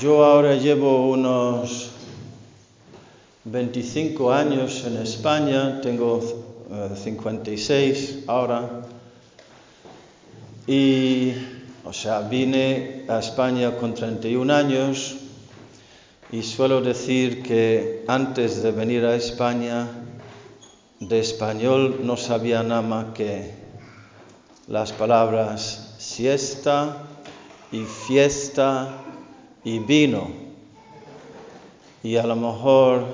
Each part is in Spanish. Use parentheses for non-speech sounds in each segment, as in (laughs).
Yo ahora llevo unos 25 años en España, tengo eh, 56 ahora. Y, o sea, vine a España con 31 años y suelo decir que antes de venir a España, de español no sabía nada más que las palabras siesta y fiesta y vino y a lo mejor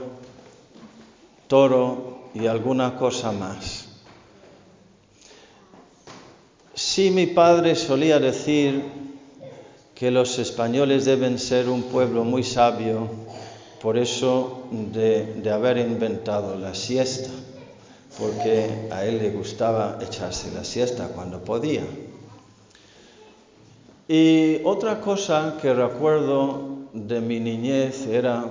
toro y alguna cosa más. Sí, mi padre solía decir que los españoles deben ser un pueblo muy sabio, por eso de, de haber inventado la siesta, porque a él le gustaba echarse la siesta cuando podía. Y otra cosa que recuerdo de mi niñez era,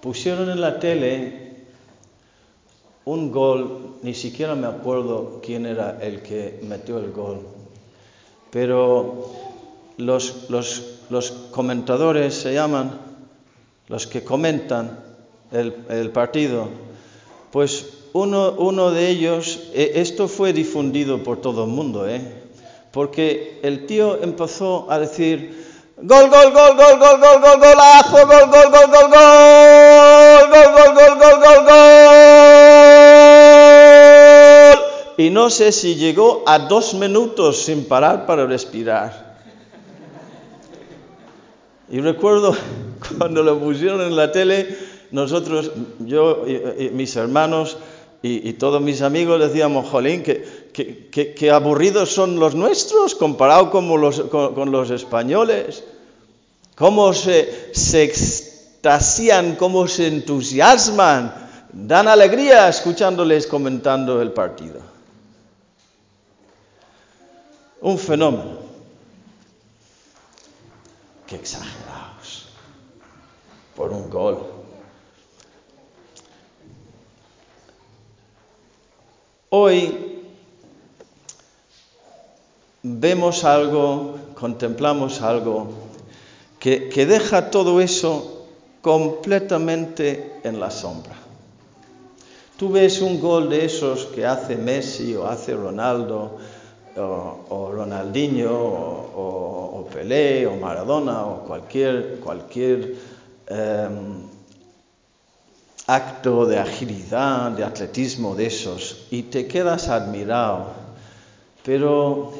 pusieron en la tele un gol, ni siquiera me acuerdo quién era el que metió el gol, pero los, los, los comentadores se llaman, los que comentan el, partido, pues uno, uno, de ellos, esto fue difundido por todo el mundo, ¿eh? Porque el tío empezó a decir, gol, gol, gol, gol, gol, gol, gol, golazo, gol, gol, gol, gol, gol, gol, gol, gol, gol, gol, gol. Y no sé si llegó a dos minutos sin parar para respirar. Y recuerdo cuando lo pusieron en la tele, nosotros, yo y, mis hermanos y, y, todos mis amigos decíamos, jolín, que, que, que, que aburridos son los nuestros comparado con los, con, con los españoles. Cómo se, se extasían, cómo se entusiasman, dan alegría escuchándoles comentando el partido. Un fenómeno. Qué exagerados. Por un gol. Hoy vemos algo, contemplamos algo que, que, deja todo eso completamente en la sombra. Tú ves un gol de esos que hace Messi o hace Ronaldo o, Ronaldinho o, o, o, Pelé o Maradona o cualquier, cualquier eh, acto de agilidad, de atletismo de esos y te quedas admirado. Pero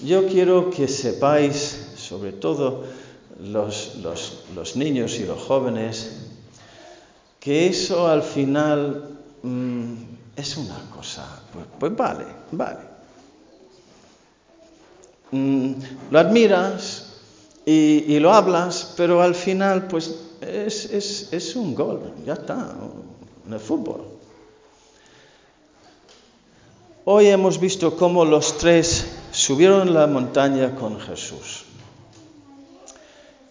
yo quiero que sepáis, sobre todo los, niños y los jóvenes, que eso al final mmm, es una cosa, pues, pues vale, vale. Mm, lo admiras y, lo hablas, pero al final pues es, es, es un gol, ya está, en el fútbol. Hoy hemos visto cómo los tres subieron la montaña con Jesús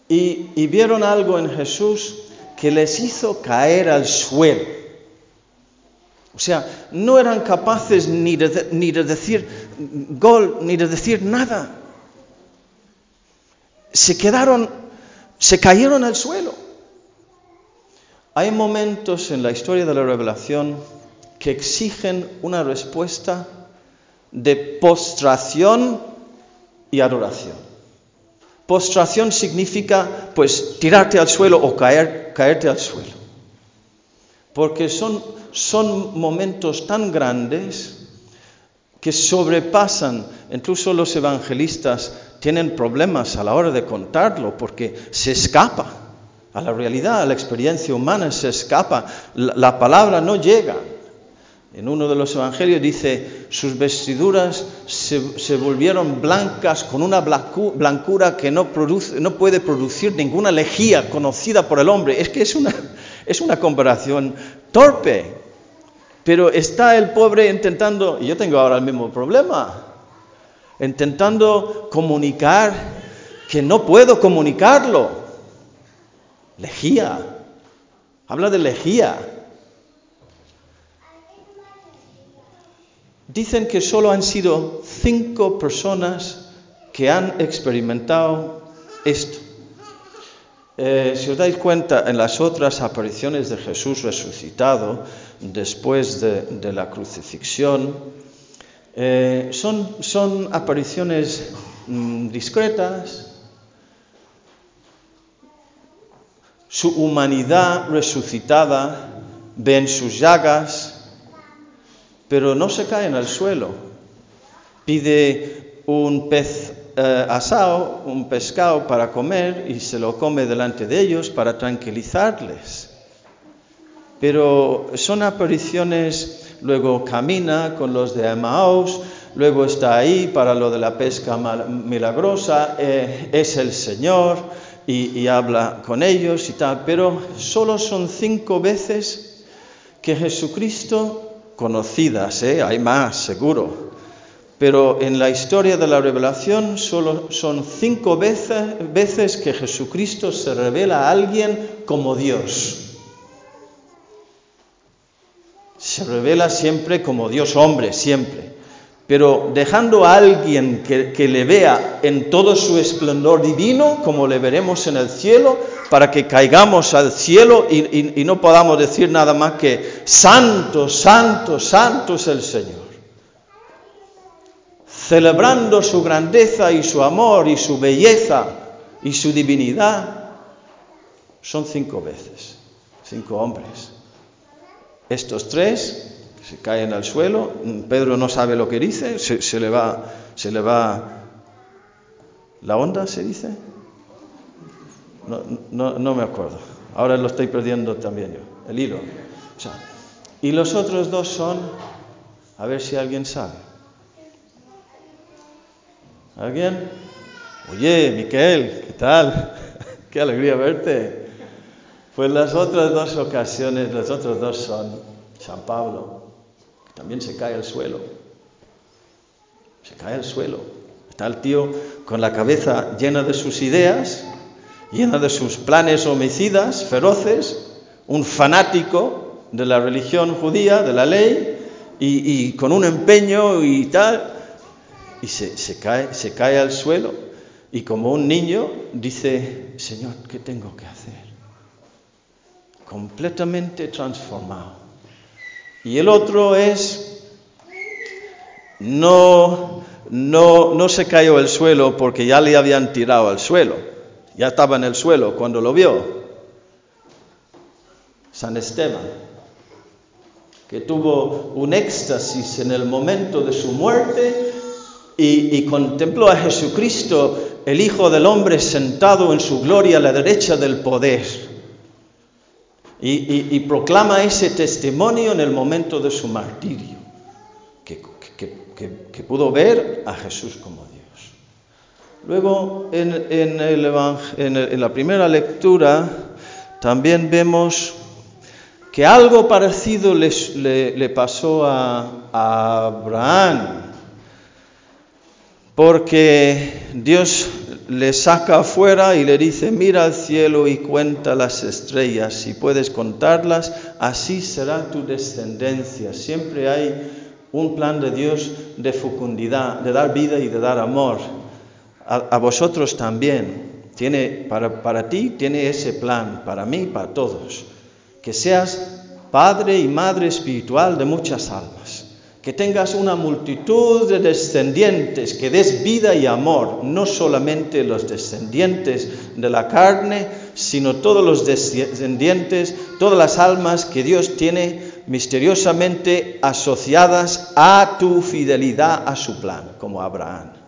y, vieron algo en Jesús que les hizo caer al suelo. O sea, no eran capaces ni de decir gol, ni de decir nada. Se quedaron, se cayeron al suelo. Hay momentos en la historia de la revelación que exigen una respuesta de postración y adoración. Postración significa pues tirarte al suelo o caer, caerte al suelo. Porque son, son momentos tan grandes que sobrepasan, incluso los evangelistas tienen problemas a la hora de contarlo porque se escapa a la realidad, a la experiencia humana se escapa, la, la palabra no llega. En uno de los evangelios dice, sus vestiduras se, volvieron blancas con una blancu, blancura que no, puede producir ninguna lejía conocida por el hombre. Es que una, es una comparación torpe. Pero está el pobre intentando, y yo tengo ahora el mismo problema, intentando comunicar que no puedo comunicarlo. Lejía. Habla de lejía. Dicen que solo han sido cinco personas que han experimentado esto. Eh, si os dais cuenta, en las otras apariciones de Jesús resucitado, después de, la crucifixión, eh, son, apariciones mm, discretas, su humanidad resucitada, ven sus llagas, pero no se caen al suelo. Pide un pez eh, asado, un pescado para comer y se lo come delante de ellos para tranquilizarles. Pero son apariciones, luego camina con los de Emmaus, luego está ahí para lo de la pesca milagrosa, eh, es el Señor, y, habla con ellos y tal, pero solo son cinco veces que Jesucristo, conocidas, ¿eh? hay más seguro, pero en la historia de la revelación solo son cinco veces, veces que Jesucristo se revela a alguien como Dios. Se revela siempre como Dios hombre, siempre pero dejando a alguien que, le vea en todo su esplendor divino, como le veremos en el cielo, para que caigamos al cielo y, no podamos decir nada más que santo, santo, santo es el Señor. Celebrando su grandeza y su amor y su belleza y su divinidad, son cinco veces, cinco hombres. Estos tres se caen al suelo, Pedro no sabe lo que dice, se, le va, se le va la onda, se dice. No, no, me acuerdo. Ahora lo estoy perdiendo también yo, el hilo. y los otros dos son, a ver si alguien sabe. ¿Alguien? Oye, Miquel, ¿qué tal? (laughs) Qué alegría verte. Pues las otras dos ocasiones, los otros dos son San Pablo también se cae al suelo. Se cae al suelo. Está el tío con la cabeza llena de sus ideas, llena de sus planes homicidas, feroces, un fanático de la religión judía, de la ley, y, con un empeño y tal, y se, cae, se cae al suelo, y como un niño dice, Señor, ¿qué tengo que hacer? Completamente transformado. Y el otro es, no, no, no se cayó al suelo porque ya le habían tirado al suelo, ya estaba en el suelo cuando lo vio. San Esteban, que tuvo un éxtasis en el momento de su muerte y, contempló a Jesucristo, el Hijo del Hombre, sentado en su gloria a la derecha del poder y, proclama ese testimonio en el momento de su martirio, que, pudo ver a Jesús como Dios. Luego, en, la primera lectura, también vemos que algo parecido le, pasó a, Abraham, porque Dios le saca afuera y le dice, mira al cielo y cuenta las estrellas, si puedes contarlas, así será tu descendencia. Siempre hay un plan de Dios de fecundidad, de dar vida y de dar amor. A, vosotros también. Tiene, para, para ti tiene ese plan, para mí, para todos. Que seas padre y madre espiritual de muchas almas que tengas una multitud de descendientes, que des vida y amor, no solamente los descendientes de la carne, sino todos los descendientes, todas las almas que Dios tiene misteriosamente asociadas a tu fidelidad a su plan, como Abraham.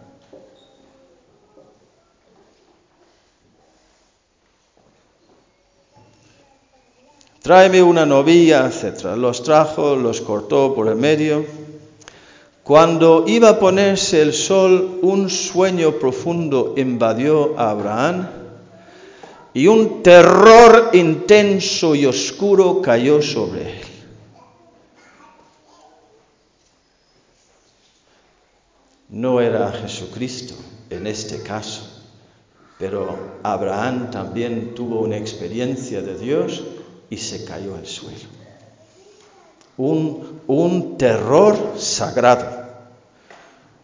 Tráeme una novilla, etc. Los trajo, los cortó por el medio cuando iba a ponerse el sol, un sueño profundo invadió a Abraham y un terror intenso y oscuro cayó sobre él. No era Jesucristo en este caso, pero Abraham también tuvo una experiencia de Dios y se cayó al suelo. Un, un terror sagrado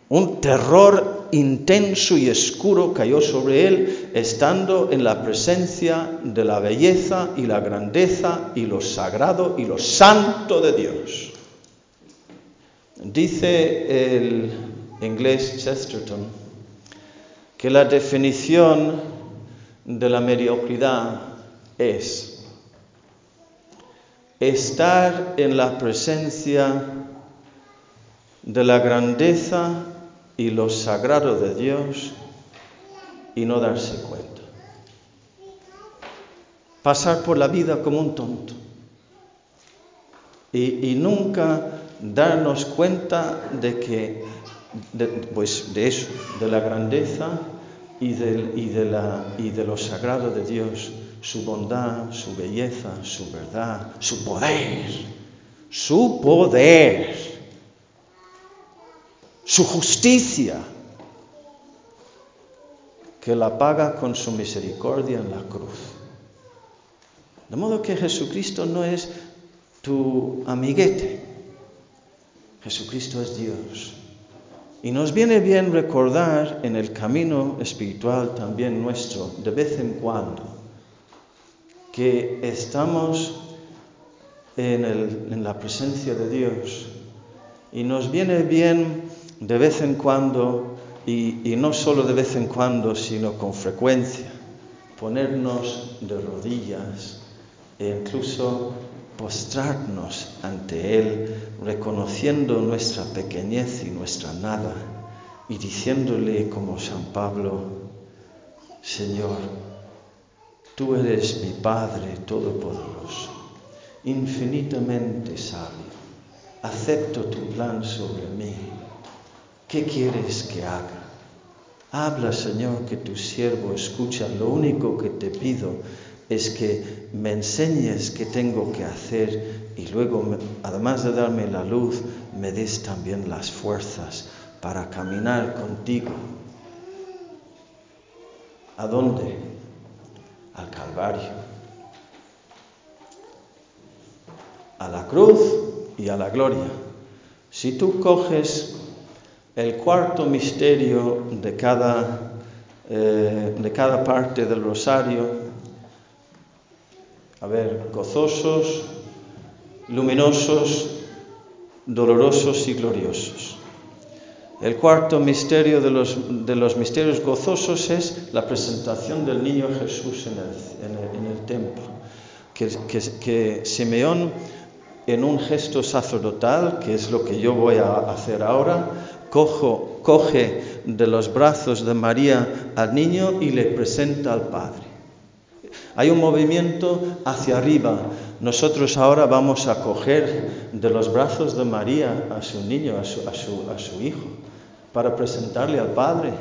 Un terror intenso y oscuro cayó sobre él, estando en la presencia de la belleza y la grandeza y lo sagrado y lo santo de Dios. Dice el inglés Chesterton que la definición de la mediocridad es estar en la presencia de la grandeza y lo sagrado de Dios y no darse cuenta. Pasar por la vida como un tonto y, nunca darnos cuenta de que, pues de eso, de la grandeza y, y, de y de lo sagrado de Dios, su bondad, su belleza, su verdad, su poder, su poder su justicia, que la paga con su misericordia en la cruz. De modo que Jesucristo no es tu amiguete, Jesucristo es Dios. Y nos viene bien recordar en el camino espiritual también nuestro, de vez en cuando, que estamos en, la presencia de Dios. Y nos viene bien de vez en cuando, y, no solo de vez en cuando, sino con frecuencia, ponernos de rodillas e incluso postrarnos ante Él, reconociendo nuestra pequeñez y nuestra nada, y diciéndole como San Pablo, Señor, tú eres mi Padre Todopoderoso, infinitamente sabio, acepto tu plan sobre mí ¿Qué quieres que haga? Habla, Señor, que tu siervo escucha. Lo único que te pido es que me enseñes qué tengo que hacer y luego, además de darme la luz, me des también las fuerzas para caminar contigo. ¿A dónde? Al Calvario. A la cruz y a la gloria. Si tú coges el cuarto misterio de cada, eh, de cada parte del rosario. A ver, gozosos, luminosos, dolorosos y gloriosos. El cuarto misterio de los, de los, misterios gozosos es la presentación del niño Jesús en el, en el, templo, que, que, que Simeón en un gesto sacerdotal, que es lo que yo voy a hacer ahora, coge de los brazos de María al niño y le presenta al Padre. Hay un movimiento hacia arriba. Nosotros ahora vamos a coger de los brazos de María a su niño, a su, a su hijo, para presentarle al Padre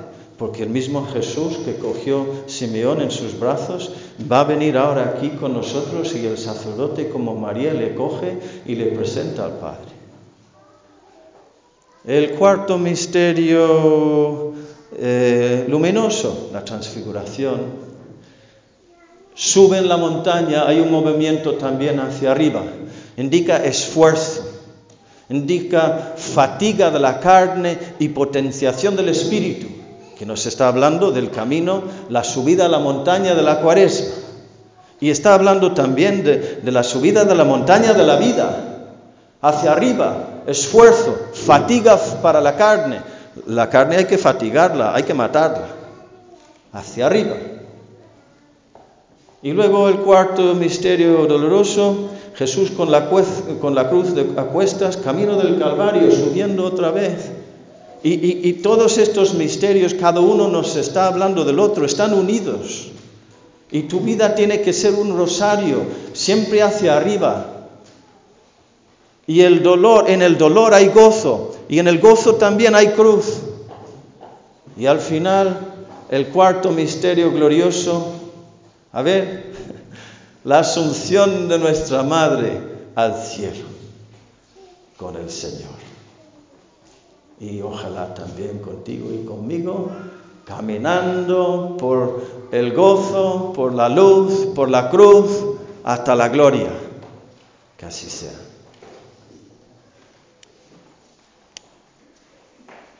porque el mismo Jesús que cogió Simeón en sus brazos va a venir ahora aquí con nosotros y el sacerdote como María le coge y le presenta al Padre. El cuarto misterio eh, luminoso, la transfiguración. Sube en la montaña, hay un movimiento también hacia arriba. Indica esfuerzo, indica fatiga de la carne y potenciación del espíritu, que nos está hablando del camino, la subida a la montaña de la cuaresma. Y está hablando también de la subida de la montaña de la vida, hacia arriba, esfuerzo, fatiga para la carne. La carne hay que fatigarla, hay que matarla. Hacia arriba. Y luego el cuarto misterio doloroso, Jesús con la, cruz a cuestas, camino del Calvario, subiendo otra vez. Y, y todos estos misterios, cada uno nos está hablando del otro, están unidos. Y tu vida tiene que ser un rosario, siempre hacia arriba, y el dolor, en el dolor hay gozo, y en el gozo también hay cruz. Y al final, el cuarto misterio glorioso, a ver, la asunción de nuestra Madre al cielo con el Señor. Y ojalá también contigo y conmigo, caminando por el gozo, por la luz, por la cruz, hasta la gloria. Que así sea.